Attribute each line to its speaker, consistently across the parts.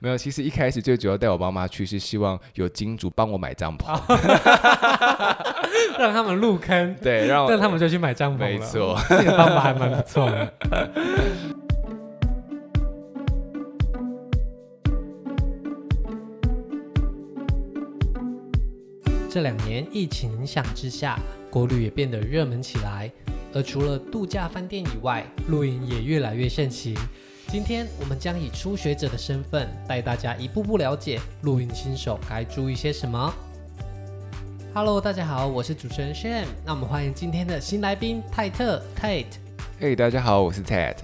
Speaker 1: 没有，其实一开始最主要带我妈妈去是希望有金主帮我买帐篷，
Speaker 2: 让他们入坑，
Speaker 1: 对，让
Speaker 2: 让他们就去买帐篷了。
Speaker 1: 没错，
Speaker 2: 这个方法还蛮不错的。这两年疫情影响之下，国旅也变得热门起来。而除了度假饭店以外，露营也越来越盛行。今天我们将以初学者的身份，带大家一步步了解露营新手该注意些什么。Hello，大家好，我是主持人 Shane。那我们欢迎今天的新来宾泰特 Tate。
Speaker 1: 嘿，大家好，我是 Tate。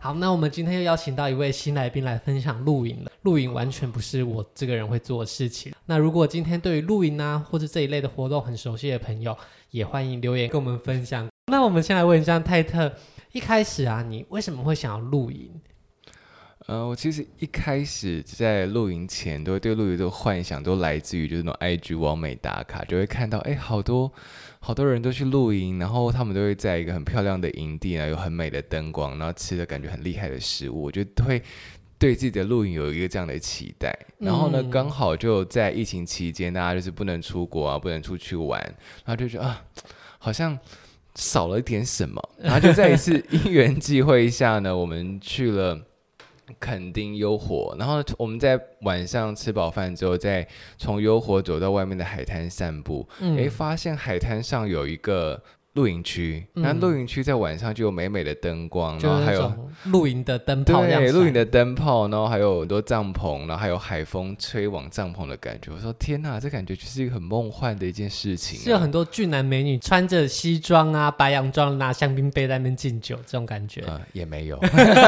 Speaker 2: 好，那我们今天又邀请到一位新来宾来分享露营了。露营完全不是我这个人会做的事情。那如果今天对于露营啊或者这一类的活动很熟悉的朋友，也欢迎留言跟我们分享。那我们先来问一下泰特，一开始啊，你为什么会想要露营？
Speaker 1: 呃，我其实一开始在露营前，都会对露营的幻想都来自于就是那种 IG 网美打卡，就会看到哎，好多。好多人都去露营，然后他们都会在一个很漂亮的营地啊，有很美的灯光，然后吃的感觉很厉害的食物，我觉得会对自己的露营有一个这样的期待。然后呢，刚好就在疫情期间，大家就是不能出国啊，不能出去玩，然后就觉得啊，好像少了一点什么。然后就在一次 因缘际会下呢，我们去了。垦丁幽活，然后我们在晚上吃饱饭之后，再从幽活走到外面的海滩散步，哎、嗯，发现海滩上有一个。露营区，那露营区在晚上就有美美的灯光，然后还有
Speaker 2: 露营的灯泡，
Speaker 1: 对，露营的灯泡，然后还有很多帐篷，然后还有海风吹往帐篷的感觉。我说天哪，这感觉就是一个很梦幻的一件事情啊。
Speaker 2: 是有很多俊男美女穿着西装啊、白洋装，拿香槟杯在那边敬酒，这种感觉。
Speaker 1: 嗯，也没有，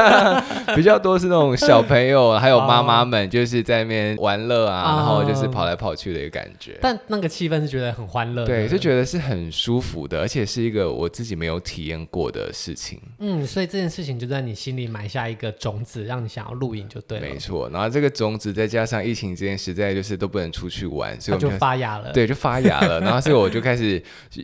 Speaker 1: 比较多是那种小朋友还有妈妈们，就是在那边玩乐啊，然后就是跑来跑去的一个感觉。
Speaker 2: 但那个气氛是觉得很欢乐，
Speaker 1: 对，就觉得是很舒服的，而且是。是一个我自己没有体验过的事情，
Speaker 2: 嗯，所以这件事情就在你心里埋下一个种子，让你想要露营就对了。
Speaker 1: 没错，然后这个种子再加上疫情之间实在就是都不能出去玩，所以我
Speaker 2: 就发芽了。
Speaker 1: 对，就发芽了。然后所以我就开始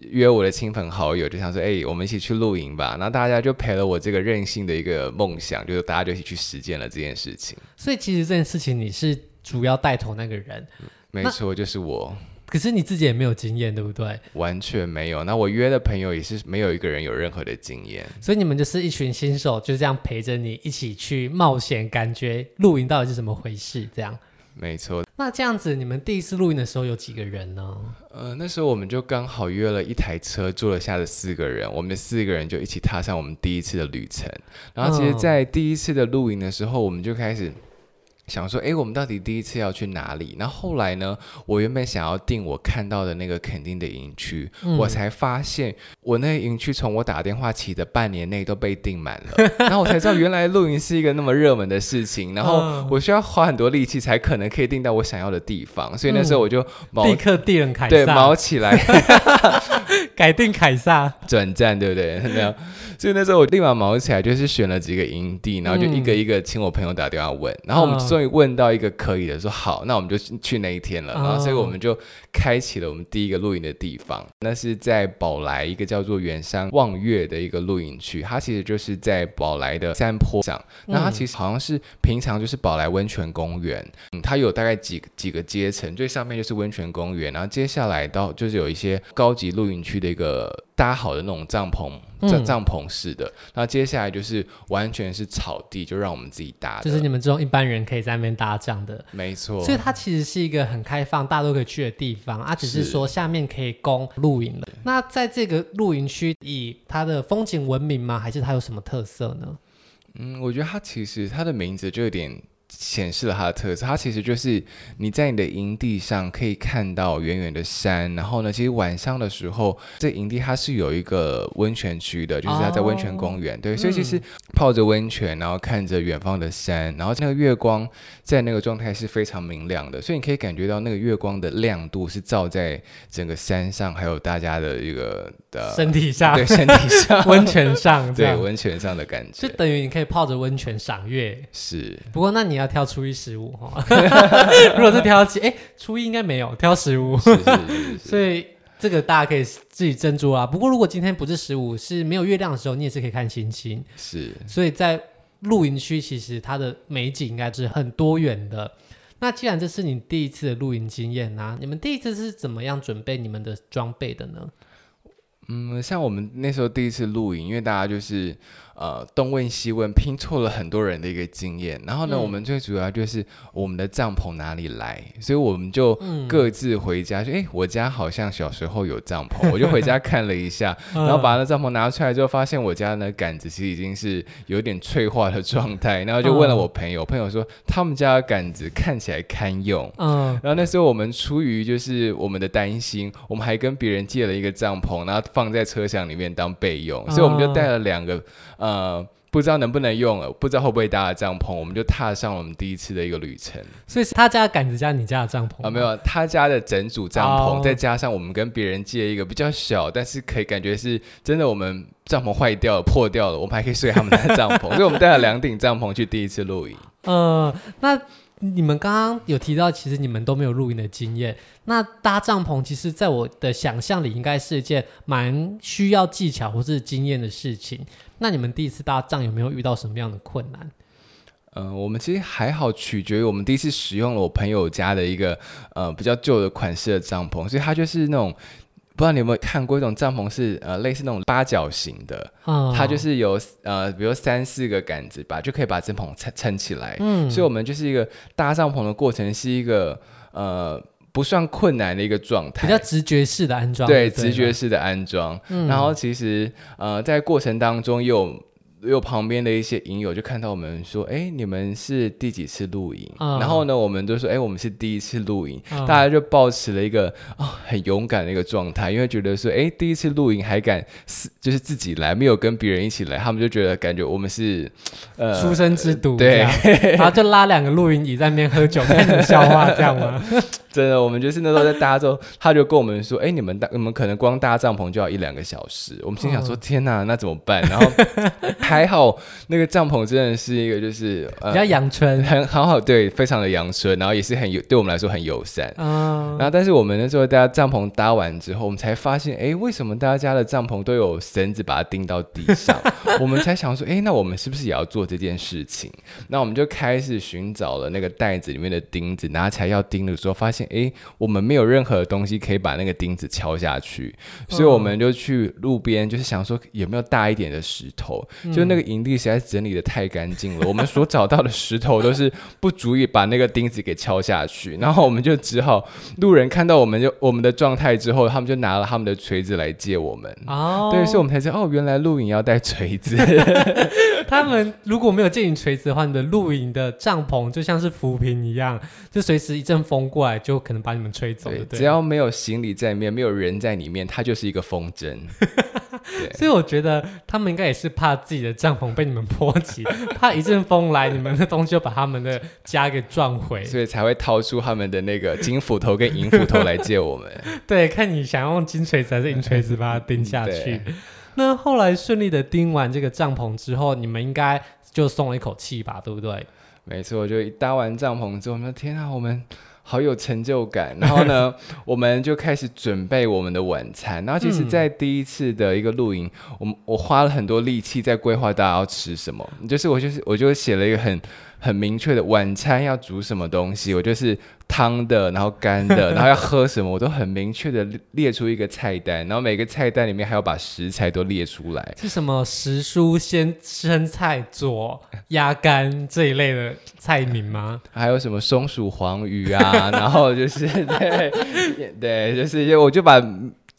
Speaker 1: 约我的亲朋好友，就想说，哎、欸，我们一起去露营吧。然后大家就陪了我这个任性的一个梦想，就是大家就一起去实践了这件事情。
Speaker 2: 所以其实这件事情你是主要带头那个人，
Speaker 1: 嗯、没错，就是我。
Speaker 2: 可是你自己也没有经验，对不对？
Speaker 1: 完全没有。那我约的朋友也是没有一个人有任何的经验，
Speaker 2: 所以你们就是一群新手，就这样陪着你一起去冒险，感觉露营到底是怎么回事？这样。
Speaker 1: 没错。
Speaker 2: 那这样子，你们第一次露营的时候有几个人呢？
Speaker 1: 呃，那时候我们就刚好约了一台车，坐了下的四个人，我们四个人就一起踏上我们第一次的旅程。然后，其实，在第一次的露营的时候，我们就开始。想说，哎，我们到底第一次要去哪里？那后，后来呢？我原本想要订我看到的那个肯定的营区，嗯、我才发现我那个营区从我打电话起的半年内都被订满了。然后我才知道，原来露营是一个那么热门的事情。然后我需要花很多力气才可能可以订到我想要的地方。所以那时候我就
Speaker 2: 立刻订了凯撒，
Speaker 1: 对，毛起来，
Speaker 2: 改订凯撒
Speaker 1: 转站，对不对？没有。所以那时候我立马毛起来，就是选了几个营地，然后就一个一个请我朋友打电话问，嗯、然后我们终于问到一个可以的，说好，那我们就去那一天了。然后所以我们就开启了我们第一个露营的地方，那是在宝来一个叫做远山望月的一个露营区，它其实就是在宝来的山坡上。那它其实好像是平常就是宝来温泉公园，嗯，它有大概几几个阶层，最上面就是温泉公园，然后接下来到就是有一些高级露营区的一个搭好的那种帐篷。帐帐篷式的，那、嗯、接下来就是完全是草地，就让我们自己搭。
Speaker 2: 就是你们这种一般人可以在那边搭这样的，
Speaker 1: 没错。
Speaker 2: 所以它其实是一个很开放，大家都可以去的地方啊，只是说下面可以供露营了。那在这个露营区，以它的风景闻名吗？还是它有什么特色呢？
Speaker 1: 嗯，我觉得它其实它的名字就有点。显示了它的特色，它其实就是你在你的营地上可以看到远远的山，然后呢，其实晚上的时候，这营地它是有一个温泉区的，就是它在温泉公园，哦、对，所以其实泡着温泉，然后看着远方的山，然后那个月光在那个状态是非常明亮的，所以你可以感觉到那个月光的亮度是照在整个山上，还有大家的一个的身体上，对，身体上。
Speaker 2: 温泉上，
Speaker 1: 对，温泉上的感觉，
Speaker 2: 就等于你可以泡着温泉赏月。
Speaker 1: 是，
Speaker 2: 不过那你要。挑初一十五哈，如果是挑起，哎，初一应该没有挑十五，所以这个大家可以自己斟酌啊。不过如果今天不是十五，是没有月亮的时候，你也是可以看星星。
Speaker 1: 是，
Speaker 2: 所以在露营区其实它的美景应该是很多元的。那既然这是你第一次的露营经验呢、啊，你们第一次是怎么样准备你们的装备的呢？
Speaker 1: 嗯，像我们那时候第一次露营，因为大家就是。呃，东问西问，拼凑了很多人的一个经验。然后呢，嗯、我们最主要就是我们的帐篷哪里来，所以我们就各自回家。就哎、嗯，我家好像小时候有帐篷，我就回家看了一下，然后把那帐篷拿出来之后，发现我家的杆子其实已经是有点脆化的状态。然后就问了我朋友，嗯、朋友说他们家的杆子看起来堪用。嗯，然后那时候我们出于就是我们的担心，我们还跟别人借了一个帐篷，然后放在车厢里面当备用，所以我们就带了两个。呃，不知道能不能用了，不知道会不会搭的帐篷，我们就踏上了我们第一次的一个旅程。
Speaker 2: 所以是他家的杆子加你家的帐篷
Speaker 1: 啊？没有，他家的整组帐篷，哦、再加上我们跟别人借一个比较小，但是可以感觉是真的，我们帐篷坏掉了、破掉了，我们还可以睡他们的帐篷。所以我们带了两顶帐篷去第一次露营。
Speaker 2: 呃，那。你们刚刚有提到，其实你们都没有露营的经验。那搭帐篷，其实在我的想象里，应该是一件蛮需要技巧或是经验的事情。那你们第一次搭帐有没有遇到什么样的困
Speaker 1: 难？呃，我们其实还好，取决于我们第一次使用了我朋友家的一个呃比较旧的款式的帐篷，所以它就是那种。不知道你有没有看过一种帐篷是呃类似那种八角形的，哦、它就是有呃比如三四个杆子吧，就可以把帐篷撑撑起来。嗯，所以我们就是一个搭帐篷的过程是一个呃不算困难的一个状态，
Speaker 2: 比较直觉式的安装。
Speaker 1: 对，对直觉式的安装。嗯、然后其实呃在过程当中又。有旁边的一些影友就看到我们说：“哎，你们是第几次露营？” uh, 然后呢，我们都说：“哎，我们是第一次露营。” uh, 大家就保持了一个啊、哦、很勇敢的一个状态，因为觉得说：“哎，第一次露营还敢就是自己来，没有跟别人一起来。”他们就觉得感觉我们是呃
Speaker 2: 出生之犊，
Speaker 1: 对，
Speaker 2: 然后就拉两个露营椅在那边喝酒，看你们笑话这样吗？
Speaker 1: 真的，我们就是那时候在搭之后，他就跟我们说：“哎，你们搭，你们可能光搭帐篷就要一两个小时。”我们心想说：“ uh, 天哪，那怎么办？”然后。还好，那个帐篷真的是一个，就是、呃、
Speaker 2: 比较阳春，
Speaker 1: 很好好，对，非常的阳春，然后也是很有，对我们来说很友善。嗯，然后但是我们那时候大家帐篷搭完之后，我们才发现，哎，为什么大家的帐篷都有绳子把它钉到地上？我们才想说，哎，那我们是不是也要做这件事情？那我们就开始寻找了那个袋子里面的钉子，拿起来要钉的时候，发现，哎，我们没有任何的东西可以把那个钉子敲下去，所以我们就去路边，就是想说有没有大一点的石头，就。就那个营地实在是整理的太干净了，我们所找到的石头都是不足以把那个钉子给敲下去，然后我们就只好路人看到我们就我们的状态之后，他们就拿了他们的锤子来借我们。哦，对，所以我们才知道哦，原来露营要带锤子。
Speaker 2: 他们如果没有借你锤子的话，你的露营的帐篷就像是浮萍一样，就随时一阵风过来就可能把你们吹走。对，
Speaker 1: 只要没有行李在里面，没有人在里面，它就是一个风筝。对
Speaker 2: 所以我觉得他们应该也是怕自己的帐篷被你们波及，怕一阵风来，你们的东西就把他们的家给撞毁，
Speaker 1: 所以才会掏出他们的那个金斧头跟银斧头来借我们。
Speaker 2: 对，看你想用金锤子还是银锤子把它钉下去。那后来顺利的钉完这个帐篷之后，你们应该就松了一口气吧？对不对？
Speaker 1: 没错，就一搭完帐篷之后，我们天啊，我们。好有成就感，然后呢，我们就开始准备我们的晚餐。然后其实，在第一次的一个露营，我我花了很多力气在规划大家要吃什么，就是我就是我就写了一个很。很明确的晚餐要煮什么东西，我就是汤的，然后干的，然后要喝什么，我都很明确的列出一个菜单，然后每个菜单里面还要把食材都列出来。
Speaker 2: 是什么时蔬鲜生菜佐鸭肝这一类的菜名吗？
Speaker 1: 还有什么松鼠黄鱼啊？然后就是对对，就是我就把。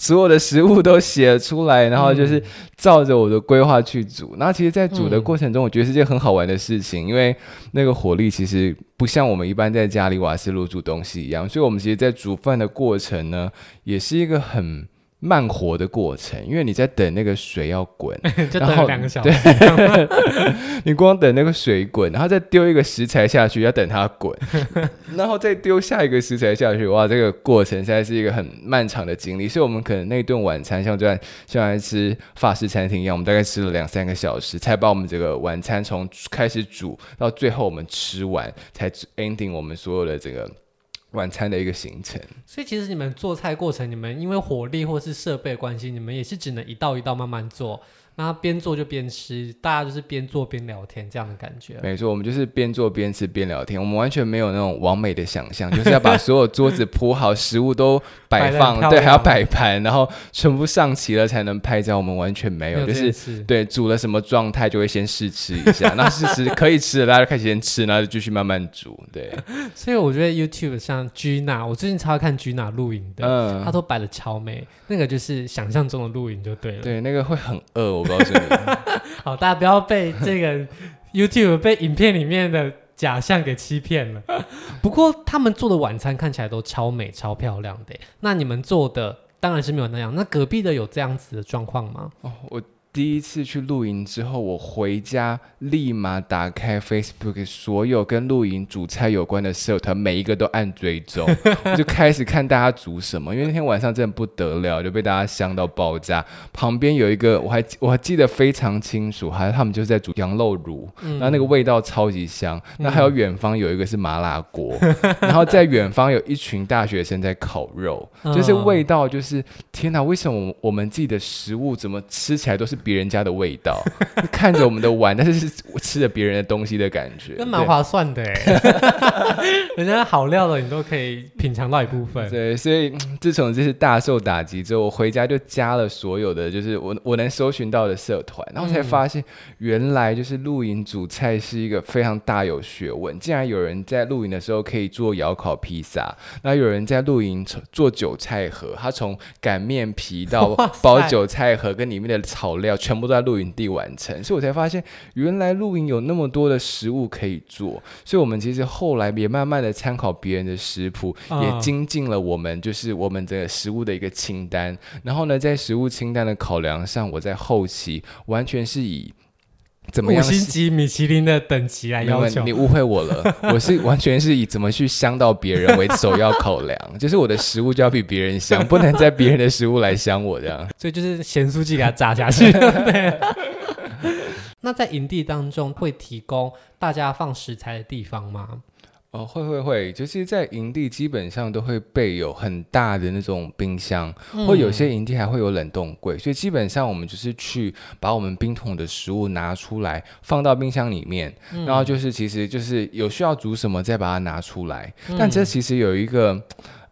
Speaker 1: 所有的食物都写出来，然后就是照着我的规划去煮。然后其实，在煮的过程中，我觉得是件很好玩的事情，因为那个火力其实不像我们一般在家里瓦斯炉煮东西一样，所以我们其实，在煮饭的过程呢，也是一个很。慢活的过程，因为你在等那个水要滚，
Speaker 2: 就等两个小时。
Speaker 1: 对，你光等那个水滚，然后再丢一个食材下去，要等它滚，然后再丢下一个食材下去。哇，这个过程现在是一个很漫长的经历。所以，我们可能那顿晚餐像在像在吃法式餐厅一样，我们大概吃了两三个小时，才把我们这个晚餐从开始煮到最后我们吃完，才 ending 我们所有的这个。晚餐的一个行程，
Speaker 2: 所以其实你们做菜过程，你们因为火力或是设备关系，你们也是只能一道一道慢慢做，那边做就边吃，大家就是边做边聊天这样的感觉。
Speaker 1: 没错，我们就是边做边吃边聊天，我们完全没有那种完美的想象，就是要把所有桌子铺好，食物都摆放，对，还要摆盘，然后全部上齐了才能拍照。我们完全没有，没有就是对煮了什么状态就会先试吃一下，那试吃可以吃的，大家就开始先吃，然后就继续慢慢煮。对，
Speaker 2: 所以我觉得 YouTube 像 Gina，我最近超爱看 Gina 录影的，嗯，他都摆的超美，那个就是想象中的录影就对了。
Speaker 1: 对，那个会很饿。我
Speaker 2: 好，大家不要被这个 YouTube 被影片里面的假象给欺骗了。不过他们做的晚餐看起来都超美、超漂亮的。那你们做的当然是没有那样。那隔壁的有这样子的状况吗？
Speaker 1: 哦，我。第一次去露营之后，我回家立马打开 Facebook，所有跟露营煮菜有关的社团，每一个都按追踪，我 就开始看大家煮什么。因为那天晚上真的不得了，就被大家香到爆炸。旁边有一个，我还我还记得非常清楚，还有他们就是在煮羊肉炉，嗯、然后那个味道超级香。那还有远方有一个是麻辣锅，嗯、然后在远方有一群大学生在烤肉，就是味道就是天哪，为什么我们自己的食物怎么吃起来都是？别人家的味道，看着我们的碗，但是是我吃了别人的东西的感觉，
Speaker 2: 那蛮划算的哎。人家好料的，你都可以品尝到一部分。
Speaker 1: 对，所以自从这次大受打击之后，我回家就加了所有的，就是我我能搜寻到的社团，然后才发现原来就是露营煮菜是一个非常大有学问。竟然有人在露营的时候可以做窑烤披萨，那有人在露营做韭菜盒，他从擀面皮到包韭菜盒跟里面的草料。全部都在露营地完成，所以我才发现原来露营有那么多的食物可以做。所以，我们其实后来也慢慢的参考别人的食谱，也精进了我们就是我们的食物的一个清单。然后呢，在食物清单的考量上，我在后期完全是以。怎么样？五
Speaker 2: 星级米其林的等级来要求？
Speaker 1: 你误会我了，我是完全是以怎么去香到别人为首要考量，就是我的食物就要比别人香，不能在别人的食物来香我这样。
Speaker 2: 所以就是咸酥鸡给它炸下去。对。那在营地当中会提供大家放食材的地方吗？
Speaker 1: 哦，会会会，就是在营地基本上都会备有很大的那种冰箱，嗯、或有些营地还会有冷冻柜，所以基本上我们就是去把我们冰桶的食物拿出来放到冰箱里面，嗯、然后就是其实就是有需要煮什么再把它拿出来。嗯、但这其实有一个，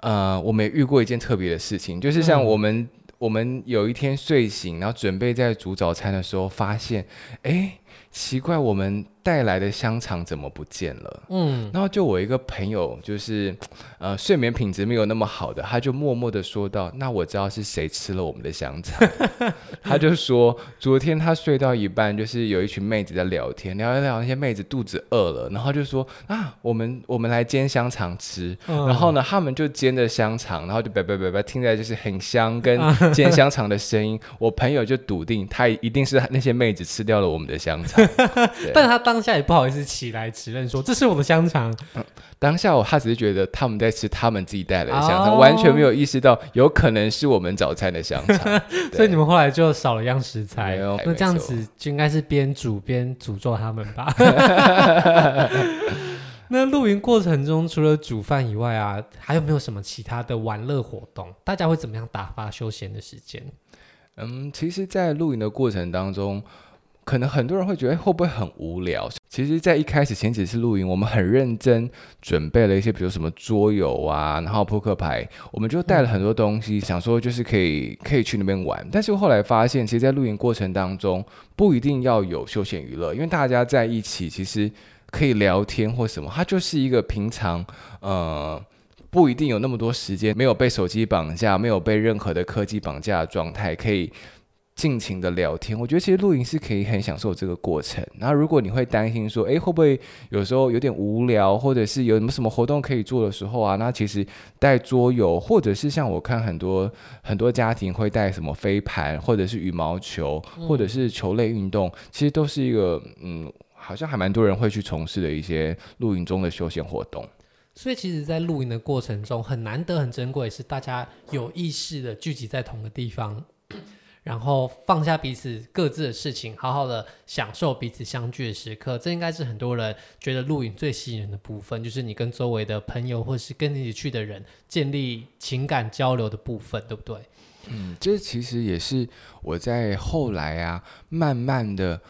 Speaker 1: 呃，我没遇过一件特别的事情，就是像我们、嗯、我们有一天睡醒，然后准备在煮早餐的时候，发现，哎，奇怪，我们。带来的香肠怎么不见了？嗯，然后就我一个朋友，就是呃睡眠品质没有那么好的，他就默默的说道：“那我知道是谁吃了我们的香肠。” 他就说昨天他睡到一半，就是有一群妹子在聊天，聊一聊，那些妹子肚子饿了，然后就说：“啊，我们我们来煎香肠吃。嗯”然后呢，他们就煎的香肠，然后就叭叭叭叭听在就是很香跟 煎香肠的声音，我朋友就笃定他一定是那些妹子吃掉了我们的香肠，
Speaker 2: 但是他当下也不好意思起来承认说，这是我的香肠。
Speaker 1: 嗯，当下我他只是觉得他们在吃他们自己带来的香肠，哦、完全没有意识到有可能是我们早餐的香肠。
Speaker 2: 所以你们后来就少了一样食材。
Speaker 1: 有
Speaker 2: 那这样子就应该是边煮边诅咒他们吧？那露营过程中除了煮饭以外啊，还有没有什么其他的玩乐活动？大家会怎么样打发休闲的时间？
Speaker 1: 嗯，其实，在露营的过程当中。可能很多人会觉得会不会很无聊？其实，在一开始前几次露营，我们很认真准备了一些，比如什么桌游啊，然后扑克牌，我们就带了很多东西，想说就是可以可以去那边玩。但是后来发现，其实，在露营过程当中，不一定要有休闲娱乐，因为大家在一起，其实可以聊天或什么，它就是一个平常，呃，不一定有那么多时间，没有被手机绑架，没有被任何的科技绑架的状态，可以。尽情的聊天，我觉得其实露营是可以很享受这个过程。那如果你会担心说，诶，会不会有时候有点无聊，或者是有什么什么活动可以做的时候啊，那其实带桌游，或者是像我看很多很多家庭会带什么飞盘，或者是羽毛球，或者是球类运动，其实都是一个嗯，好像还蛮多人会去从事的一些露营中的休闲活动。
Speaker 2: 所以其实，在露营的过程中，很难得、很珍贵，是大家有意识的聚集在同个地方。然后放下彼此各自的事情，好好的享受彼此相聚的时刻。这应该是很多人觉得露营最吸引人的部分，就是你跟周围的朋友或是跟你一起去的人建立情感交流的部分，对不对？
Speaker 1: 嗯，这其实也是我在后来啊，慢慢的。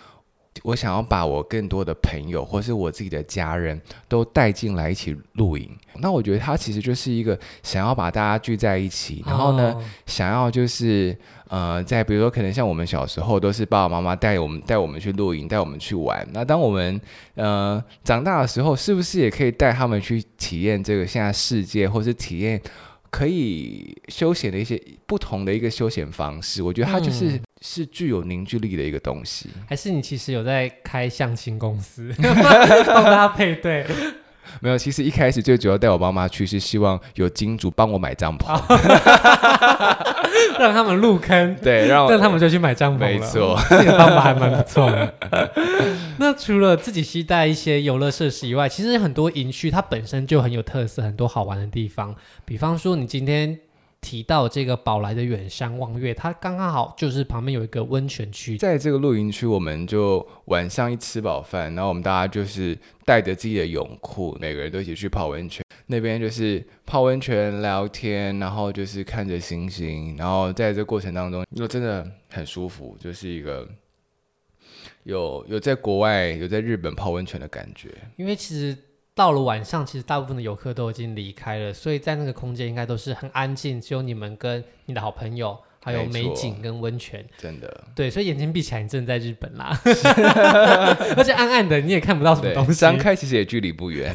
Speaker 1: 我想要把我更多的朋友，或是我自己的家人都带进来一起露营。那我觉得他其实就是一个想要把大家聚在一起，然后呢，想要就是呃，在比如说可能像我们小时候都是爸爸妈妈带我们带我们去露营，带我们去玩。那当我们呃长大的时候，是不是也可以带他们去体验这个现在世界，或是体验可以休闲的一些不同的一个休闲方式？我觉得他就是。嗯是具有凝聚力的一个东西，
Speaker 2: 还是你其实有在开相亲公司，帮大家配对？
Speaker 1: 没有，其实一开始最主要带我爸妈去，是希望有金主帮我买帐篷，
Speaker 2: 让他们入坑，
Speaker 1: 对，让
Speaker 2: 让他们就去买帐篷了。
Speaker 1: 没错，
Speaker 2: 这个方法还蛮不错的。那除了自己携带一些游乐设施以外，其实很多营区它本身就很有特色，很多好玩的地方。比方说，你今天。提到这个宝来的远山望月，它刚刚好就是旁边有一个温泉区，
Speaker 1: 在这个露营区，我们就晚上一吃饱饭，然后我们大家就是带着自己的泳裤，每个人都一起去泡温泉。那边就是泡温泉聊天，然后就是看着星星，然后在这过程当中，就真的很舒服，就是一个有有在国外有在日本泡温泉的感觉，
Speaker 2: 因为其实。到了晚上，其实大部分的游客都已经离开了，所以在那个空间应该都是很安静，只有你们跟你的好朋友，还有美景跟温泉。
Speaker 1: 真的，
Speaker 2: 对，所以眼睛闭起来，你真的在日本啦，而且暗暗的，你也看不到什么东西。
Speaker 1: 张开其实也距离不远。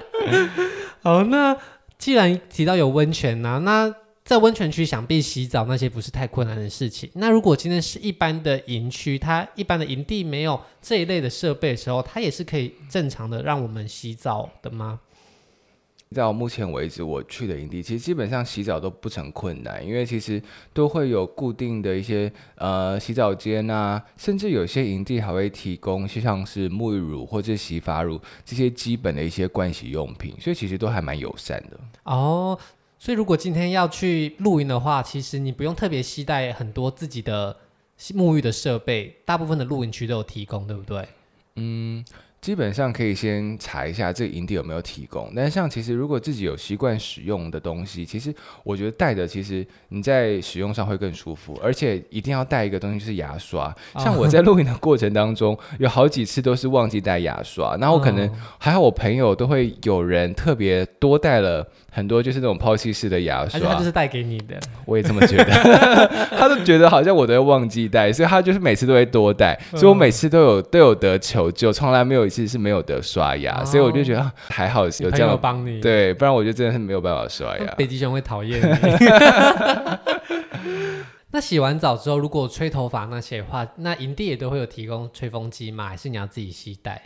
Speaker 2: 好，那既然提到有温泉呢、啊，那。在温泉区，想必洗澡那些不是太困难的事情。那如果今天是一般的营区，它一般的营地没有这一类的设备的时候，它也是可以正常的让我们洗澡的吗？
Speaker 1: 到目前为止，我去的营地其实基本上洗澡都不成困难，因为其实都会有固定的一些呃洗澡间啊，甚至有些营地还会提供像是沐浴乳或者洗发乳这些基本的一些盥洗用品，所以其实都还蛮友善的
Speaker 2: 哦。所以如果今天要去露营的话，其实你不用特别携带很多自己的沐浴的设备，大部分的露营区都有提供，对不对？
Speaker 1: 嗯。基本上可以先查一下这个营地有没有提供，但是像其实如果自己有习惯使用的东西，其实我觉得带的其实你在使用上会更舒服，而且一定要带一个东西就是牙刷。像我在露营的过程当中，有好几次都是忘记带牙刷，然后可能还好我朋友都会有人特别多带了很多就是那种抛弃式的牙刷，
Speaker 2: 他就是带给你的，
Speaker 1: 我也这么觉得，他都觉得好像我都会忘记带，所以他就是每次都会多带，所以我每次都有都有得求救，从来没有。其实是没有得刷牙，哦、所以我就觉得还好有这样
Speaker 2: 帮你，
Speaker 1: 对，不然我就真的是没有办法刷牙。
Speaker 2: 北极熊会讨厌你。那洗完澡之后，如果吹头发那些的话，那营地也都会有提供吹风机吗？还是你要自己携带？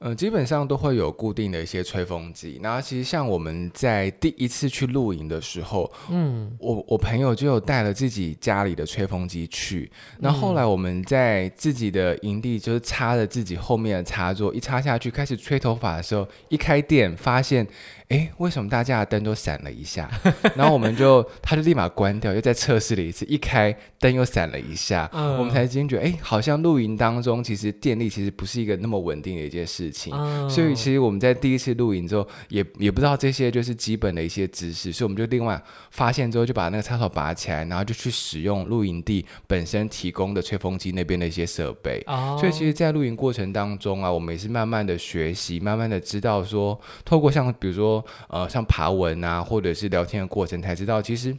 Speaker 1: 嗯，基本上都会有固定的一些吹风机。然后其实像我们在第一次去露营的时候，嗯，我我朋友就有带了自己家里的吹风机去。那后，后来我们在自己的营地，就是插着自己后面的插座，一插下去开始吹头发的时候，一开电发现。哎，为什么大家的灯都闪了一下？然后我们就，他就立马关掉，又再测试了一次，一开灯又闪了一下，嗯、我们才惊觉，哎，好像露营当中其实电力其实不是一个那么稳定的一件事情。嗯、所以其实我们在第一次露营之后，也也不知道这些就是基本的一些知识，所以我们就另外发现之后，就把那个插头拔起来，然后就去使用露营地本身提供的吹风机那边的一些设备。哦、所以其实，在露营过程当中啊，我们也是慢慢的学习，慢慢的知道说，透过像比如说。呃，像爬文啊，或者是聊天的过程，才知道其实，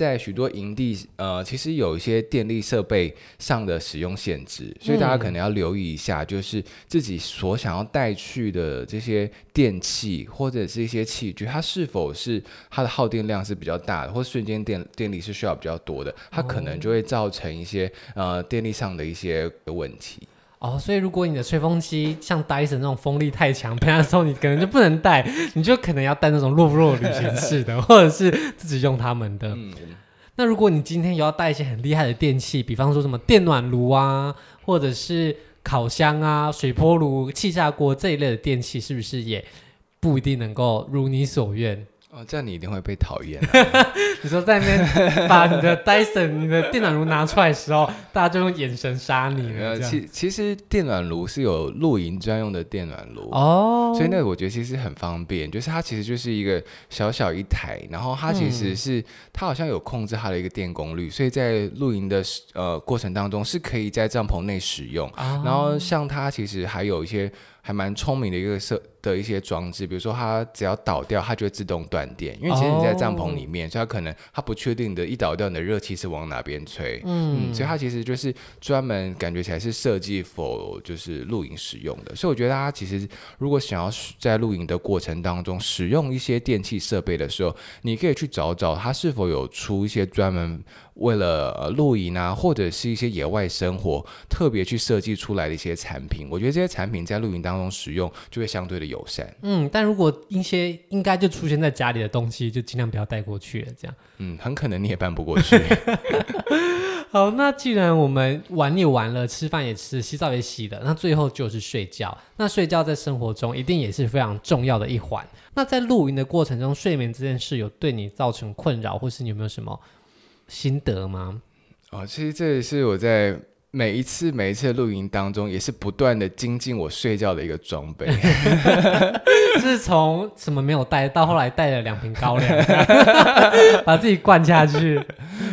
Speaker 1: 在许多营地，呃，其实有一些电力设备上的使用限制，所以大家可能要留意一下，就是自己所想要带去的这些电器或者是一些器具，它是否是它的耗电量是比较大的，或瞬间电电力是需要比较多的，它可能就会造成一些呃电力上的一些问题。
Speaker 2: 哦，所以如果你的吹风机像戴森那种风力太强，平常时候你可能就不能带，你就可能要带那种弱弱旅行式的，或者是自己用他们的。嗯，那如果你今天有要带一些很厉害的电器，比方说什么电暖炉啊，或者是烤箱啊、水波炉、气炸锅这一类的电器，是不是也不一定能够如你所愿？
Speaker 1: 哦，这样你一定会被讨厌啊。
Speaker 2: 你说在那边把你的 Dyson、你的电暖炉拿出来的时候，大家就用眼神杀你。
Speaker 1: 了，其其实电暖炉是有露营专用的电暖炉
Speaker 2: 哦，
Speaker 1: 所以那个我觉得其实很方便，就是它其实就是一个小小一台，然后它其实是、嗯、它好像有控制它的一个电功率，所以在露营的呃过程当中是可以在帐篷内使用。哦、然后像它其实还有一些。还蛮聪明的一个设的一些装置，比如说它只要倒掉，它就会自动断电。因为其实你在帐篷里面，oh. 所以它可能它不确定的，一倒掉你的热气是往哪边吹。嗯，嗯，所以它其实就是专门感觉起来是设计 for 就是露营使用的。所以我觉得大家其实如果想要在露营的过程当中使用一些电器设备的时候，你可以去找找它是否有出一些专门。为了呃露营啊，或者是一些野外生活，特别去设计出来的一些产品，我觉得这些产品在露营当中使用就会相对的友善。
Speaker 2: 嗯，但如果一些应该就出现在家里的东西，就尽量不要带过去了，这样。
Speaker 1: 嗯，很可能你也搬不过去。
Speaker 2: 好，那既然我们玩也玩了，吃饭也吃，洗澡也洗了，那最后就是睡觉。那睡觉在生活中一定也是非常重要的一环。那在露营的过程中，睡眠这件事有对你造成困扰，或是你有没有什么？心得吗？
Speaker 1: 哦，其实这也是我在每一次每一次的露营当中，也是不断的精进我睡觉的一个装备。
Speaker 2: 是从什么没有带到后来带了两瓶高粱，把自己灌下去。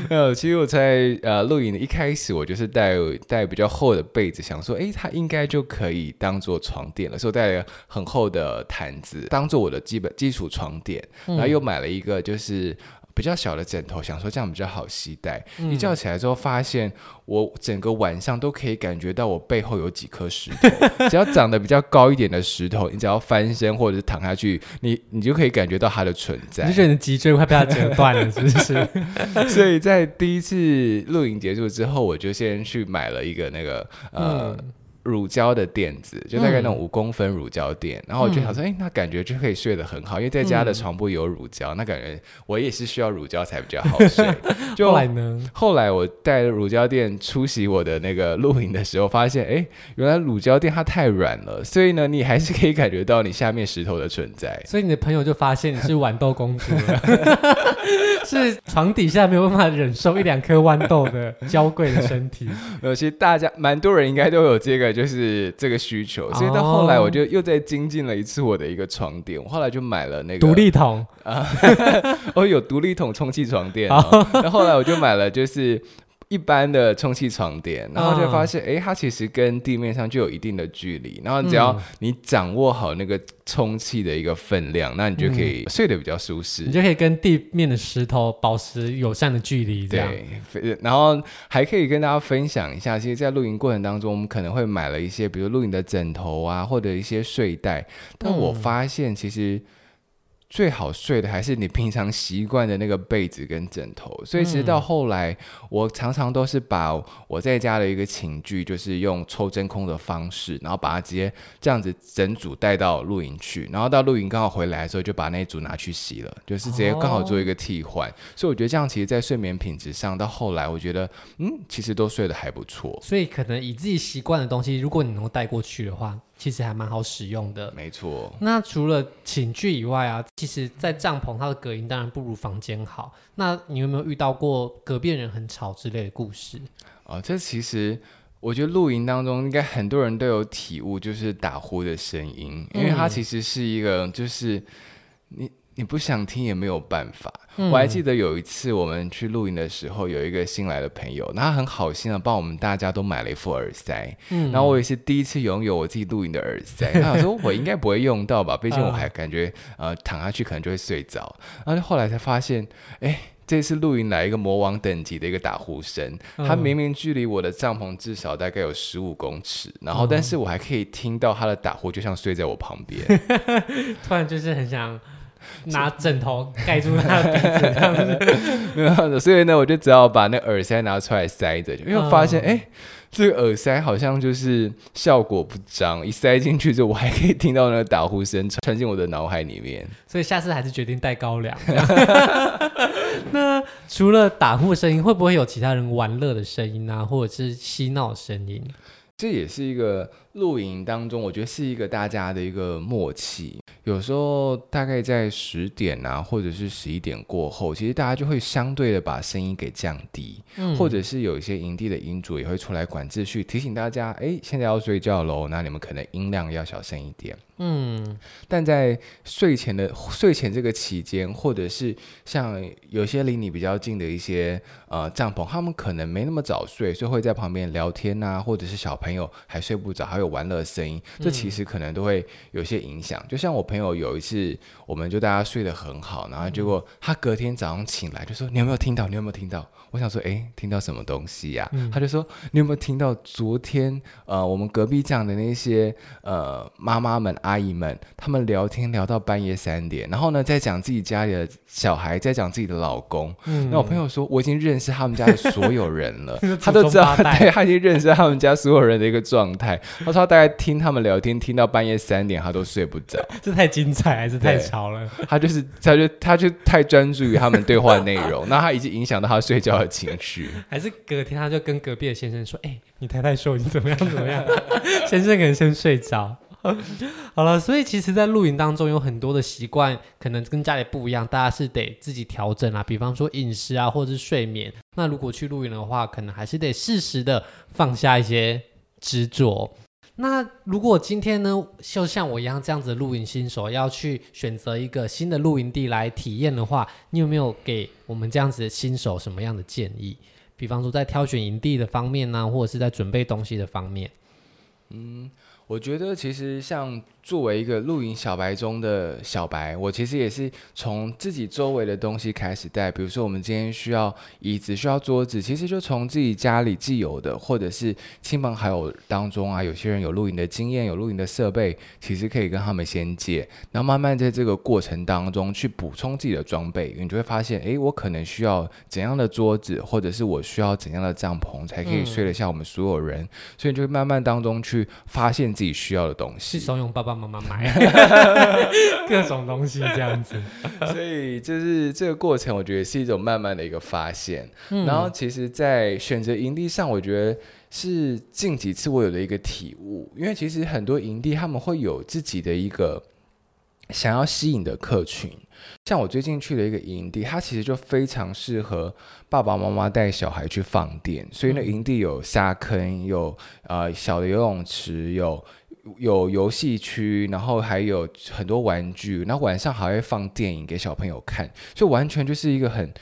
Speaker 1: 呃，其实我在呃露营的一开始，我就是带带比较厚的被子，想说，哎，它应该就可以当做床垫了，所以我带了很厚的毯子当做我的基本基础床垫，然后又买了一个就是。比较小的枕头，想说这样比较好携带。嗯、一觉起来之后，发现我整个晚上都可以感觉到我背后有几颗石头。只要长得比较高一点的石头，你只要翻身或者是躺下去，你你就可以感觉到它的存在。
Speaker 2: 你就觉得你的脊椎快被它折断了，是不是？
Speaker 1: 所以在第一次露营结束之后，我就先去买了一个那个呃。嗯乳胶的垫子，就大概那种五公分乳胶垫，嗯、然后我就想说，哎、欸，那感觉就可以睡得很好，因为在家的床铺有乳胶，嗯、那感觉我也是需要乳胶才比较好睡。就
Speaker 2: 后来呢？
Speaker 1: 后来我带了乳胶垫出席我的那个露营的时候，发现，哎、欸，原来乳胶垫它太软了，所以呢，你还是可以感觉到你下面石头的存在。
Speaker 2: 所以你的朋友就发现你是豌豆公主了，是床底下没有办法忍受一两颗豌豆的娇贵的身体。
Speaker 1: 有些大家蛮多人应该都有这个。就是这个需求，所以到后来我就又再精进了一次我的一个床垫。我后来就买了那个
Speaker 2: 独立桶啊，
Speaker 1: 哦，有独立桶充气床垫。然后后来我就买了就是。一般的充气床垫，然后就发现，哎、嗯，它其实跟地面上就有一定的距离。然后只要你掌握好那个充气的一个分量，那你就可以睡得比较舒适。
Speaker 2: 你就可以跟地面的石头保持友善的距离，这样。
Speaker 1: 对，然后还可以跟大家分享一下，其实，在露营过程当中，我们可能会买了一些，比如露营的枕头啊，或者一些睡袋。但我发现，其实。最好睡的还是你平常习惯的那个被子跟枕头，所以其实到后来，我常常都是把我在家的一个寝具，就是用抽真空的方式，然后把它直接这样子整组带到露营去，然后到露营刚好回来的时候，就把那一组拿去洗了，就是直接刚好做一个替换。所以我觉得这样其实，在睡眠品质上，到后来我觉得，嗯，其实都睡得还不错。
Speaker 2: 所以可能以自己习惯的东西，如果你能够带过去的话。其实还蛮好使用的，
Speaker 1: 没错。那
Speaker 2: 除了寝具以外啊，其实，在帐篷它的隔音当然不如房间好。那你有没有遇到过隔壁人很吵之类的故事？
Speaker 1: 哦，这其实我觉得露营当中应该很多人都有体悟，就是打呼的声音，因为它其实是一个，就是你。你不想听也没有办法。嗯、我还记得有一次我们去露营的时候，有一个新来的朋友，那他很好心的帮我们大家都买了一副耳塞。嗯、然后我也是第一次拥有我自己露营的耳塞。他想说我应该不会用到吧，毕竟我还感觉呃躺下去可能就会睡着。然后后来才发现，哎，这次露营来一个魔王等级的一个打呼声，他明明距离我的帐篷至少大概有十五公尺，然后但是我还可以听到他的打呼，就像睡在我旁边。
Speaker 2: 突然就是很想。拿枕头盖住他的鼻子，这样子
Speaker 1: 没有，所以呢，我就只好把那耳塞拿出来塞着，因为我发现，哎、欸，这个耳塞好像就是效果不彰，一塞进去之后，我还可以听到那个打呼声传进我的脑海里面。
Speaker 2: 所以下次还是决定带高粱。那除了打呼声音，会不会有其他人玩乐的声音啊，或者是嬉闹声音？
Speaker 1: 这也是一个露营当中，我觉得是一个大家的一个默契。有时候大概在十点啊，或者是十一点过后，其实大家就会相对的把声音给降低，嗯，或者是有一些营地的营主也会出来管秩序，提醒大家，哎，现在要睡觉喽，那你们可能音量要小声一点。嗯，但在睡前的睡前这个期间，或者是像有些离你比较近的一些呃帐篷，他们可能没那么早睡，所以会在旁边聊天啊，或者是小朋友还睡不着，还有玩乐声音，这其实可能都会有些影响。嗯、就像我朋友有一次，我们就大家睡得很好，然后结果他隔天早上醒来就说：“你有没有听到？你有没有听到？”我想说：“哎，听到什么东西呀、啊？”嗯、他就说：“你有没有听到昨天呃我们隔壁这样的那些呃妈妈们？”阿姨们，他们聊天聊到半夜三点，然后呢，在讲自己家里的小孩，在讲自己的老公。嗯，那我朋友说，我已经认识他们家的所有人了，他都知道，对，他已经认识他们家所有人的一个状态。他说他大概听他们聊天，听到半夜三点，他都睡不着。
Speaker 2: 这太精彩还是太吵了？
Speaker 1: 他就是，他就他就太专注于他们对话内容，那他已经影响到他睡觉的情绪。
Speaker 2: 还是隔天他就跟隔壁的先生说：“哎、欸，你太太说你怎么样怎么样？”先生可能先睡着。好了，所以其实，在露营当中有很多的习惯，可能跟家里不一样，大家是得自己调整啊。比方说饮食啊，或者是睡眠。那如果去露营的话，可能还是得适时的放下一些执着。那如果今天呢，就像我一样这样子露营新手，要去选择一个新的露营地来体验的话，你有没有给我们这样子的新手什么样的建议？比方说在挑选营地的方面呢、或者是在准备东西的方面？
Speaker 1: 嗯，我觉得其实像。作为一个露营小白中的小白，我其实也是从自己周围的东西开始带。比如说，我们今天需要椅子，需要桌子，其实就从自己家里既有的，或者是亲朋好友当中啊，有些人有露营的经验，有露营的设备，其实可以跟他们先借，然后慢慢在这个过程当中去补充自己的装备，你就会发现，诶，我可能需要怎样的桌子，或者是我需要怎样的帐篷，才可以睡得下我们所有人。嗯、所以就会慢慢当中去发现自己需要的东西。
Speaker 2: 怂恿爸爸。妈妈买 各种东西这样子，
Speaker 1: 所以就是这个过程，我觉得是一种慢慢的一个发现。嗯、然后，其实，在选择营地上，我觉得是近几次我有的一个体悟，因为其实很多营地他们会有自己的一个想要吸引的客群。像我最近去了一个营地，它其实就非常适合爸爸妈妈带小孩去放电，所以那营地有沙坑，有呃小的游泳池，有。有游戏区，然后还有很多玩具，然后晚上还会放电影给小朋友看，就完全就是一个很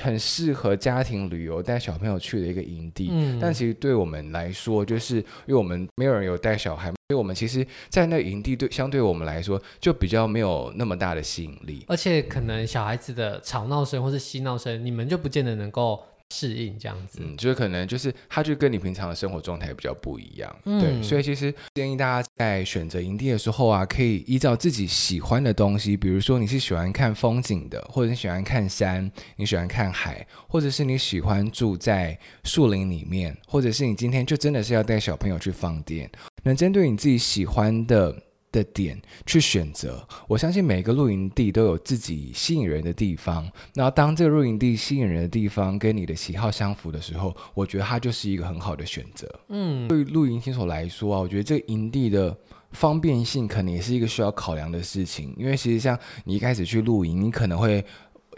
Speaker 1: 很适合家庭旅游带小朋友去的一个营地。嗯，但其实对我们来说，就是因为我们没有人有带小孩，所以我们其实，在那营地对相对我们来说，就比较没有那么大的吸引力。
Speaker 2: 而且可能小孩子的吵闹声或是嬉闹声，你们就不见得能够。适应这样子，
Speaker 1: 嗯，就是可能就是它就跟你平常的生活状态比较不一样，嗯、对，所以其实建议大家在选择营地的时候啊，可以依照自己喜欢的东西，比如说你是喜欢看风景的，或者你喜欢看山，你喜欢看海，或者是你喜欢住在树林里面，或者是你今天就真的是要带小朋友去放电，能针对你自己喜欢的。的点去选择，我相信每个露营地都有自己吸引人的地方。那当这个露营地吸引人的地方跟你的喜好相符的时候，我觉得它就是一个很好的选择。嗯，对于露营新手来说啊，我觉得这个营地的方便性可能也是一个需要考量的事情。因为其实像你一开始去露营，你可能会。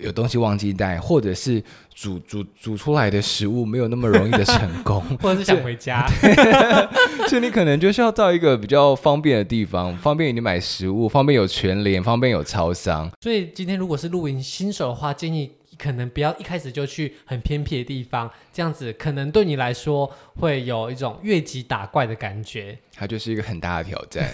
Speaker 1: 有东西忘记带，或者是煮煮煮出来的食物没有那么容易的成功，
Speaker 2: 或者是想回家，
Speaker 1: 所以你可能就需要到一个比较方便的地方，方便你买食物，方便有全联，方便有超商。
Speaker 2: 所以今天如果是露营新手的话，建议可能不要一开始就去很偏僻的地方，这样子可能对你来说会有一种越级打怪的感觉，
Speaker 1: 它就是一个很大的挑战。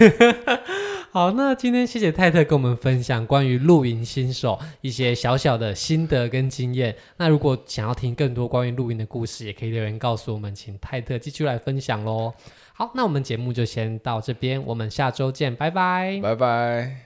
Speaker 2: 好，那今天谢谢泰特跟我们分享关于露营新手一些小小的心得跟经验。那如果想要听更多关于露营的故事，也可以留言告诉我们，请泰特继续来分享喽。好，那我们节目就先到这边，我们下周见，拜拜，
Speaker 1: 拜拜。